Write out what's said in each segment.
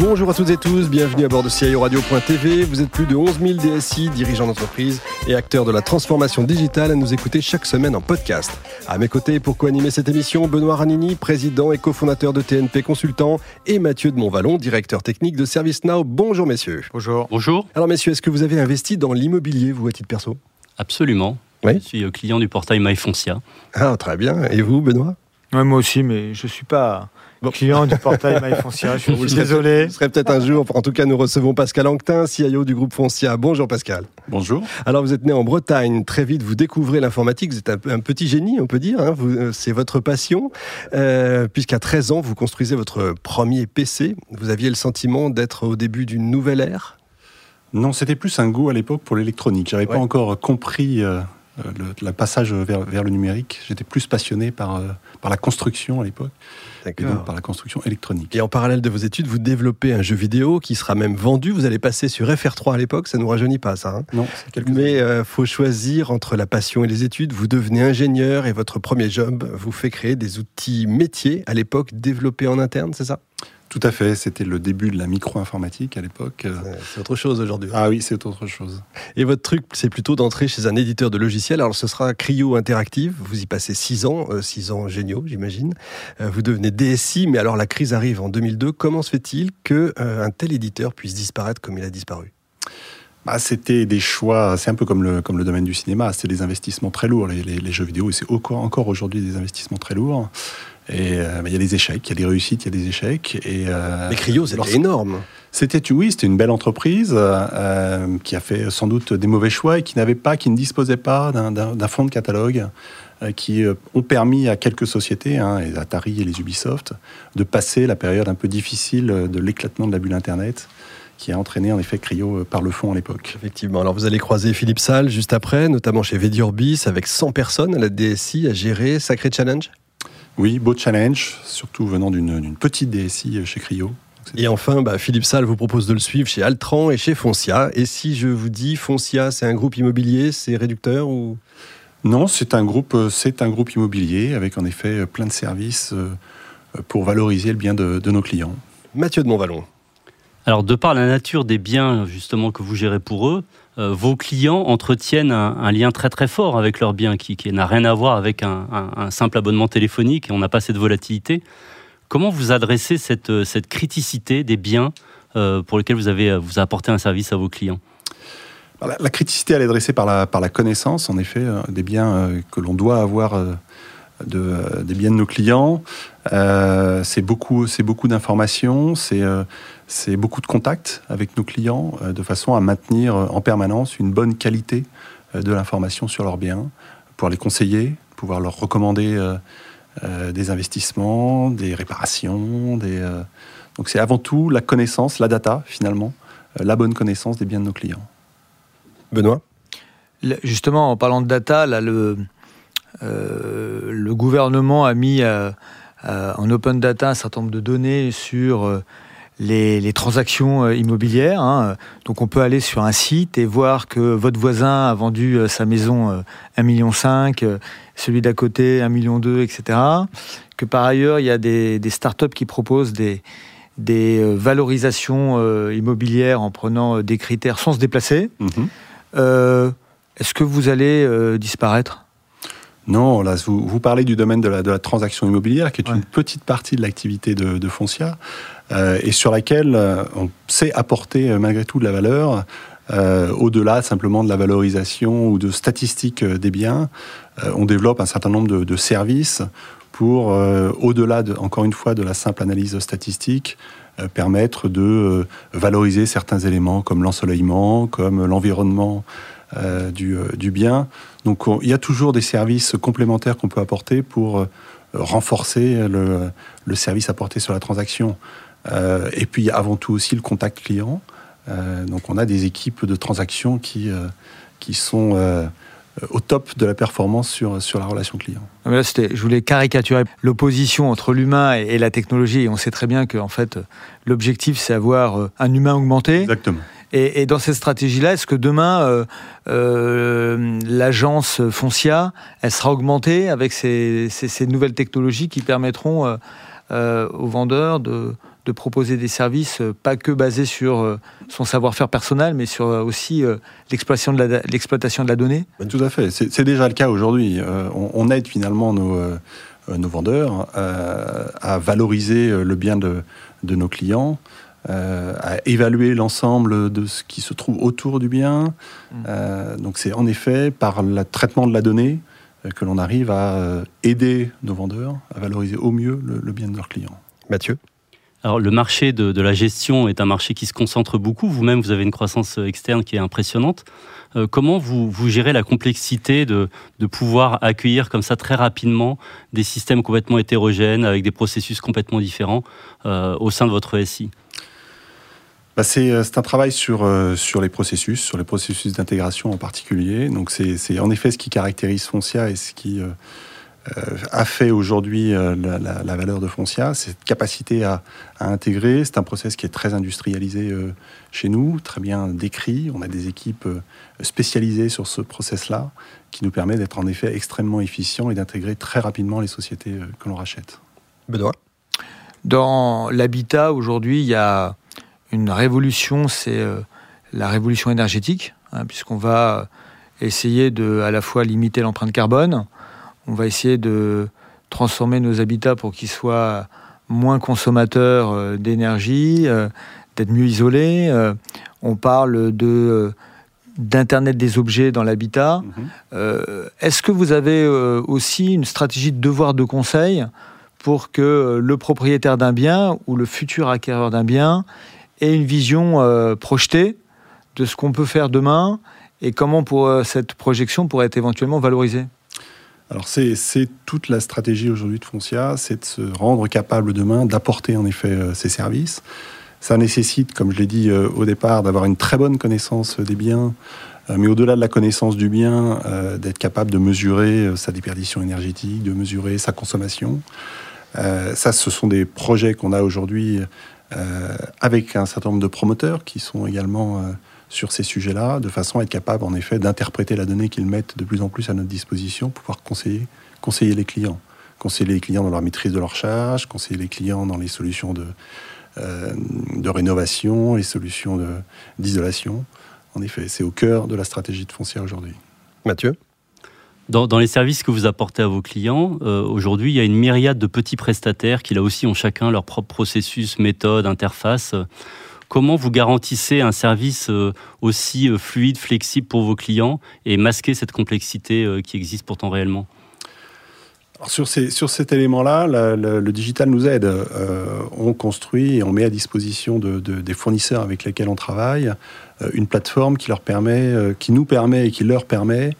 Bonjour à toutes et tous, bienvenue à bord de CIO Radio.tv. Vous êtes plus de 11 000 DSI, dirigeants d'entreprise et acteurs de la transformation digitale à nous écouter chaque semaine en podcast. À mes côtés, pour co-animer cette émission, Benoît Ranini, président et cofondateur de TNP Consultant, et Mathieu de Montvalon, directeur technique de ServiceNow. Bonjour messieurs. Bonjour. Bonjour. Alors messieurs, est-ce que vous avez investi dans l'immobilier, vous, à titre perso? Absolument. Oui. Je suis euh, client du portail MyFoncia. Ah, très bien. Et vous, Benoît? Ouais, moi aussi, mais je suis pas Bon. client du portail MyFoncia. Je suis désolé. Vous serez peut-être un jour. En tout cas, nous recevons Pascal Anctin, CIO du groupe Foncia. Bonjour Pascal. Bonjour. Alors, vous êtes né en Bretagne. Très vite, vous découvrez l'informatique. Vous êtes un, un petit génie, on peut dire. hein. Vous, euh, C'est votre passion. Euh, Puisqu'à 13 ans, vous construisez votre premier PC. Vous aviez le sentiment d'être au début d'une nouvelle ère? Non, c'était plus un goût à l'époque pour l'électronique. J'avais Ouais. pas encore compris euh, le, le passage vers, vers le numérique. J'étais plus passionné par, euh, par la construction à l'époque, et donc par la construction électronique. Et en parallèle de vos études, vous développez un jeu vidéo qui sera même vendu. Vous allez passer sur FR3 à l'époque. Ça nous rajeunit pas, ça. hein. Non, Mais euh, faut choisir entre la passion et les études. Vous devenez ingénieur et votre premier job vous fait créer des outils métiers à l'époque développés en interne, c'est ça? Tout à fait. C'était le début de la micro-informatique à l'époque. C'est autre chose aujourd'hui. Ah oui, c'est autre chose. Et votre truc, c'est plutôt d'entrer chez un éditeur de logiciels. Alors ce sera Cryo Interactive. Vous y passez six ans, euh, six ans géniaux, j'imagine. Euh, vous devenez DSI, mais alors la crise arrive en 2002. Comment se fait-il que euh, tel éditeur puisse disparaître comme il a disparu? Bah, c'était des choix, c'est un peu comme le, comme le domaine du cinéma, c'était des investissements très lourds, les, les- les jeux vidéo, et c'est encore aujourd'hui des investissements très lourds. Et euh, bah, il y a des échecs, il y a des réussites, il y a des échecs. Et, euh, Mais Cryo, c'était énorme. C'était oui, c'était une belle entreprise euh, qui a fait sans doute des mauvais choix et qui n'avait pas, qui ne disposait pas d'un- d'un d'un fonds de catalogue euh, qui euh, ont permis à quelques sociétés, hein, les Atari et les Ubisoft, de passer la période un peu difficile euh, de l'éclatement de la bulle Internet qui a entraîné en effet Cryo euh, par le fond à l'époque. Effectivement. Alors vous allez croiser Philippe Salle juste après, notamment chez Vediorbis, avec 100 personnes à la DSI à gérer. Sacré challenge? Oui, beau challenge, surtout venant d'une petite DSI chez Cryo. Et enfin, bah, Philippe Salle vous propose de le suivre chez Altran et chez Foncia. Et si je vous dis Foncia, c'est un groupe immobilier, c'est réducteur ou? Non, c'est un groupe, euh, c'est un groupe immobilier avec en effet euh, plein de services euh, pour valoriser le bien de, de nos clients. Mathieu de Montvalon. Alors, de par la nature des biens justement que vous gérez pour eux, euh, vos clients entretiennent un, lien très très fort avec leurs biens qui, n'a rien à voir avec un, simple abonnement téléphonique et on n'a pas cette volatilité. Comment vous adressez cette, euh, cette criticité des biens euh, pour lesquels vous avez vous apporté un service à vos clients? La, la criticité, elle est dressée par la, par la connaissance, en effet, des biens que l'on doit avoir, de, des biens de nos clients. Euh, c'est beaucoup, c'est beaucoup d'informations, c'est euh, c'est beaucoup de contacts avec nos clients, euh, de façon à maintenir en permanence une bonne qualité euh, de l'information sur leurs biens, pouvoir les conseiller, pouvoir leur recommander euh, euh, des investissements, des réparations. Des, euh, donc c'est avant tout la connaissance, la data finalement, euh, la bonne connaissance des biens de nos clients. Benoît? Justement, en parlant de data, là, le, euh, le gouvernement a mis euh, euh, en open data un certain nombre de données sur euh, les, les transactions euh, immobilières. hein. Donc, on peut aller sur un site et voir que votre voisin a vendu euh, sa maison euh, 1,5 million, euh, celui d'à côté 1,2 million, etc. Que par ailleurs, il y a des, des startups qui proposent des, des euh, valorisations euh, immobilières en prenant euh, des critères sans se déplacer. Mhm. Euh, Est-ce que vous allez euh, disparaître? Non, là, vous, vous parlez du domaine de la, de la transaction immobilière, qui est Ouais. une petite partie de l'activité de, de Foncia, euh, et sur laquelle euh, on sait apporter euh, malgré tout de la valeur, euh, au-delà simplement de la valorisation ou de statistiques des biens. Euh, on développe un certain nombre de, de services pour, euh, au-delà, de, encore une fois, de la simple analyse statistique, euh, permettre de euh, valoriser certains éléments comme l'ensoleillement, comme l'environnement euh, du, euh, du bien. Donc on- il y a toujours des services complémentaires qu'on peut apporter pour euh, renforcer le, le service apporté sur la transaction. Et puis avant tout aussi le contact client. Donc on a des équipes de transaction qui, qui sont au top de la performance sur, sur la relation client. mais là, je voulais caricaturer l'opposition entre l'humain et, la technologie. Et on sait très bien que en fait, l'objectif, c'est avoir un humain augmenté. Exactement. Et, dans cette stratégie-là, est-ce que demain, euh, euh, l'agence Foncia, elle sera augmentée avec ces, nouvelles technologies qui permettront euh, aux vendeurs de, proposer des services pas que basés sur son savoir-faire personnel, mais sur aussi l'exploitation de, la, de la donnée? Ben, Tout à fait. C'est déjà le cas aujourd'hui. On, aide finalement nos, nos vendeurs à valoriser le bien de, de nos clients euh, à évaluer l'ensemble de ce qui se trouve autour du bien. Mm. Euh, donc c'est en effet par le traitement de la donnée euh, que l'on arrive à aider nos vendeurs à valoriser au mieux le, bien de leurs clients. Mathieu? Alors, le marché de, la gestion est un marché qui se concentre beaucoup. Vous-même, vous avez une croissance externe qui est impressionnante. comment vous, vous, gérez la complexité de, de, pouvoir accueillir comme ça très rapidement des systèmes complètement hétérogènes, avec des processus complètement différents au sein de votre SI bah, euh, c'est un travail sur, euh, sur les processus, sur les processus d'intégration en particulier. Donc c'est en effet ce qui caractérise Foncia et ce qui euh, a fait aujourd'hui la, valeur de Foncia, cette capacité à, intégrer. C'est un process qui est très industrialisé chez nous, très bien décrit. On a des équipes spécialisées sur ce process-là qui nous permet d'être en effet extrêmement efficient et d'intégrer très rapidement les sociétés que l'on rachète. Benoît? Dans l'habitat, aujourd'hui, il y a une révolution, c'est euh, la révolution énergétique, hein, puisqu'on va essayer de à la fois limiter l'empreinte carbone, on va essayer de transformer nos habitats pour qu'ils soient moins consommateurs euh, d'énergie, euh, d'être mieux isolés. on parle de d'internet des objets dans l'habitat. Mm-hmm. Est-ce que vous avez aussi une stratégie de devoir de conseil pour que le propriétaire d'un bien ou le futur acquéreur d'un bien et une vision euh, projetée de ce qu'on peut faire demain et comment euh, cette projection pourrait être éventuellement valorisée alors c'est toute la stratégie aujourd'hui de Foncia, c'est de se rendre capable demain d'apporter en effet euh, ces services. Ça nécessite, comme je l'ai dit au départ, d'avoir une très bonne connaissance des biens, mais au-delà de la connaissance du bien, d'être capable de mesurer sa déperdition énergétique, de mesurer sa consommation. ça, ce sont des projets qu'on a aujourd'hui avec un certain nombre de promoteurs qui sont également euh, sur ces sujets-là, de façon à être capable, en effet, d'interpréter la donnée qu'ils mettent de plus en plus à notre disposition pour pouvoir conseiller, les clients. Conseiller les clients dans leur maîtrise de leur charge, conseiller les clients dans les solutions de, euh, de rénovation, les solutions d'isolation. En effet, c'est au cœur de la stratégie de foncière aujourd'hui. Mathieu? Dans, les services que vous apportez à vos clients, euh, aujourd'hui, il y a une myriade de petits prestataires qui, là aussi, ont chacun leur propre processus, méthode, interface. Comment vous garantissez un service euh, aussi euh, fluide, flexible pour vos clients et masquer cette complexité qui existe pourtant réellement? Sur, ces, sur cet élément-là, le digital nous aide. on construit et on met à disposition de, des fournisseurs avec lesquels on travaille une plateforme qui leur permet, qui nous permet et qui leur permet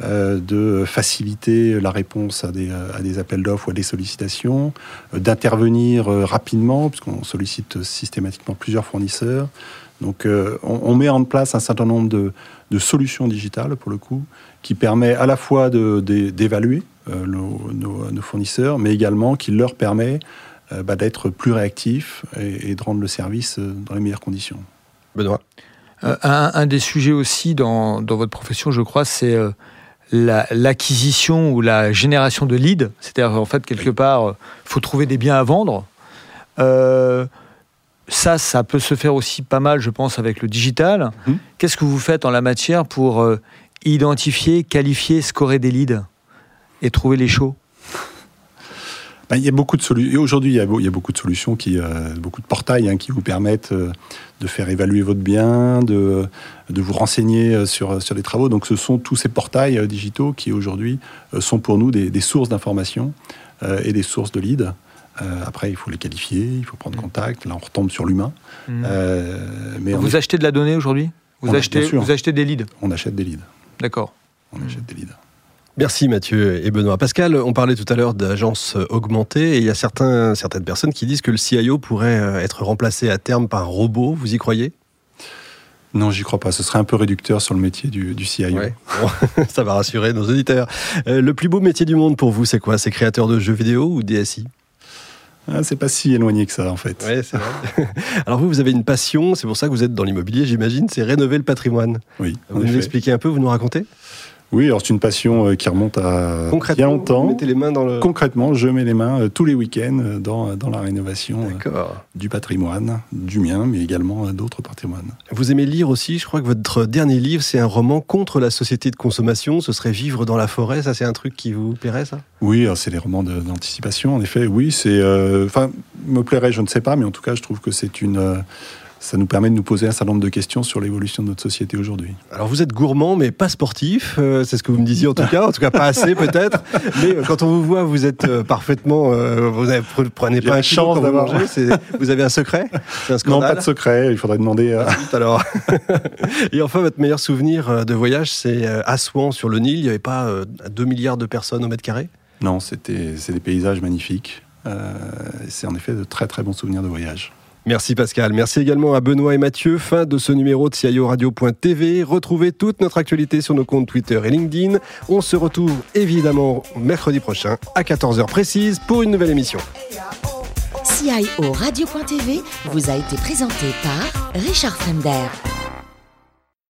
de faciliter la réponse à des, à des appels d'offres ou à des sollicitations, euh, d'intervenir euh, rapidement, puisqu'on sollicite systématiquement plusieurs fournisseurs. Donc on, met en place un certain nombre de, de, solutions digitales, pour le coup, qui permet à la fois d'évaluer nos, nos, fournisseurs, mais également qui leur permet bah, d'être plus réactifs et, de rendre le service dans les meilleures conditions. Benoît? Un, un, des sujets aussi dans, dans votre profession, je crois, c'est l'acquisition ou la génération de leads, c'est-à-dire en fait quelque part, il euh, faut trouver des biens à vendre. Euh, ça, ça peut se faire aussi pas mal, je pense, avec le digital. Mhm. Qu'est-ce que vous faites en la matière pour euh, identifier, qualifier, scorer des leads et trouver les shows? Ben, il y a beaucoup de solutions. Aujourd'hui, il, y a beaucoup de solutions, qui, euh, beaucoup de portails hein, qui vous permettent euh, de faire évaluer votre bien, de, de vous renseigner euh, sur, sur des travaux. Donc, ce sont tous ces portails digitaux qui aujourd'hui sont pour nous des, sources d'informations et des sources de leads. après, il faut les qualifier, il faut prendre mmh. contact. Là, on retombe sur l'humain. Mmh. mais vous achetez de la donnée aujourd'hui? Vous, achetez, vous achetez des leads? On achète des leads. D'accord. On achète des leads. Merci Mathieu et Benoît. Pascal, on parlait tout à l'heure d'agences augmentées et il y a certains, certaines personnes qui disent que le CIO pourrait euh, être remplacé à terme par un robot. Vous y croyez? Non, j'y crois pas. Ce serait un peu réducteur sur le métier du, du CIO. Ouais. Bon, ça va rassurer nos auditeurs. Euh, le plus beau métier du monde pour vous, c'est quoi? C'est créateur de jeux vidéo ou DSI ah, c'est pas si éloigné que ça, en fait. Ouais, c'est vrai. Alors vous, vous avez une passion, c'est pour ça que vous êtes dans l'immobilier, j'imagine, c'est rénover le patrimoine. Oui. Vous nous expliquez un peu, vous nous racontez? Oui, alors c'est une passion euh, qui remonte à bien longtemps. Vous mettez les mains dans le... Concrètement, je mets les mains euh, tous les week-ends euh, dans, dans la rénovation du patrimoine, du mien, mais également d'autres patrimoines. Vous aimez lire aussi, je crois que votre dernier livre, c'est un roman contre la société de consommation, ce serait Vivre dans la forêt, ça c'est un truc qui vous plairait ça? Oui, c'est les romans d'anticipation, en effet. Oui, c'est. euh, Enfin, me plairait, je ne sais pas, mais en tout cas, je trouve que c'est une. euh, ça nous permet de nous poser un certain nombre de questions sur l'évolution de notre société aujourd'hui. Alors vous êtes gourmand mais pas sportif, euh, c'est ce que vous me disiez en tout cas, en tout cas pas assez peut-être. Mais euh, quand on vous voit, vous êtes euh, parfaitement, euh, vous avez- prenez pas un chance d'avoir- c'est- vous avez un secret, un Non, pas de secret, il faudrait demander. alors. Et enfin, votre meilleur souvenir de voyage, c'est euh, Assouan sur le Nil. Il n'y avait pas euh, 2 milliards de personnes au mètre carré? Non, c'était, c'est des paysages magnifiques. C'est en effet de très très bons souvenirs de voyage. Merci Pascal. Merci également à Benoît et Mathieu. Fin de ce numéro de CIO Radio.tv. Retrouvez toute notre actualité sur nos comptes Twitter et LinkedIn. On se retrouve évidemment mercredi prochain à 14h précise pour une nouvelle émission. CIO Radio.tv vous a été présenté par Richard Fremder.